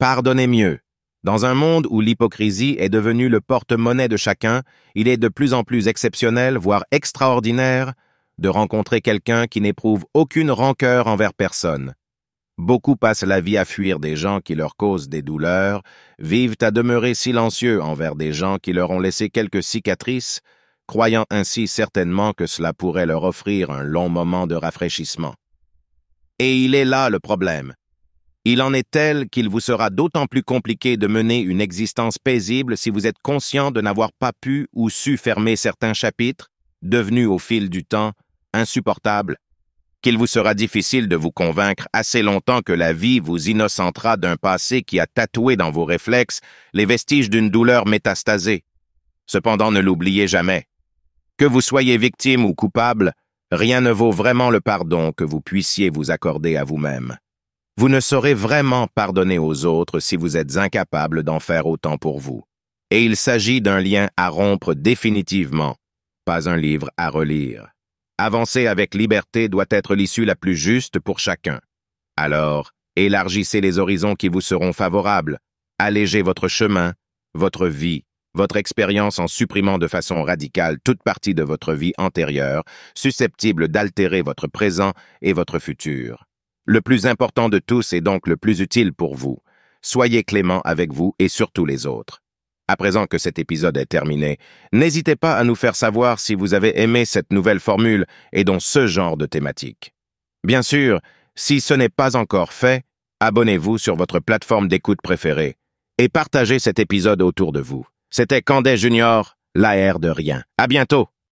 Pardonnez mieux. Dans un monde où l'hypocrisie est devenue le porte-monnaie de chacun, il est de plus en plus exceptionnel, voire extraordinaire, de rencontrer quelqu'un qui n'éprouve aucune rancœur envers personne. Beaucoup passent la vie à fuir des gens qui leur causent des douleurs, vivent à demeurer silencieux envers des gens qui leur ont laissé quelques cicatrices, croyant ainsi certainement que cela pourrait leur offrir un long moment de rafraîchissement. Et il est là le problème. Il en est tel qu'il vous sera d'autant plus compliqué de mener une existence paisible si vous êtes conscient de n'avoir pas pu ou su fermer certains chapitres, devenus au fil du temps insupportables, qu'il vous sera difficile de vous convaincre assez longtemps que la vie vous innocentera d'un passé qui a tatoué dans vos réflexes les vestiges d'une douleur métastasée. Cependant, ne l'oubliez jamais. Que vous soyez victime ou coupable, rien ne vaut vraiment le pardon que vous puissiez vous accorder à vous-même. Vous ne saurez vraiment pardonner aux autres si vous êtes incapable d'en faire autant pour vous. Et il s'agit d'un lien à rompre définitivement, pas un livre à relire. Avancer avec liberté doit être l'issue la plus juste pour chacun. Alors, élargissez les horizons qui vous seront favorables, allégez votre chemin, votre vie, votre expérience en supprimant de façon radicale toute partie de votre vie antérieure, susceptible d'altérer votre présent et votre futur. Le plus important de tous est donc le plus utile pour vous. Soyez clément avec vous et surtout les autres. À présent que cet épisode est terminé, n'hésitez pas à nous faire savoir si vous avez aimé cette nouvelle formule et dans ce genre de thématique. Bien sûr, si ce n'est pas encore fait, abonnez-vous sur votre plateforme d'écoute préférée et partagez cet épisode autour de vous. C'était Candet Junior, l'air de rien. À bientôt!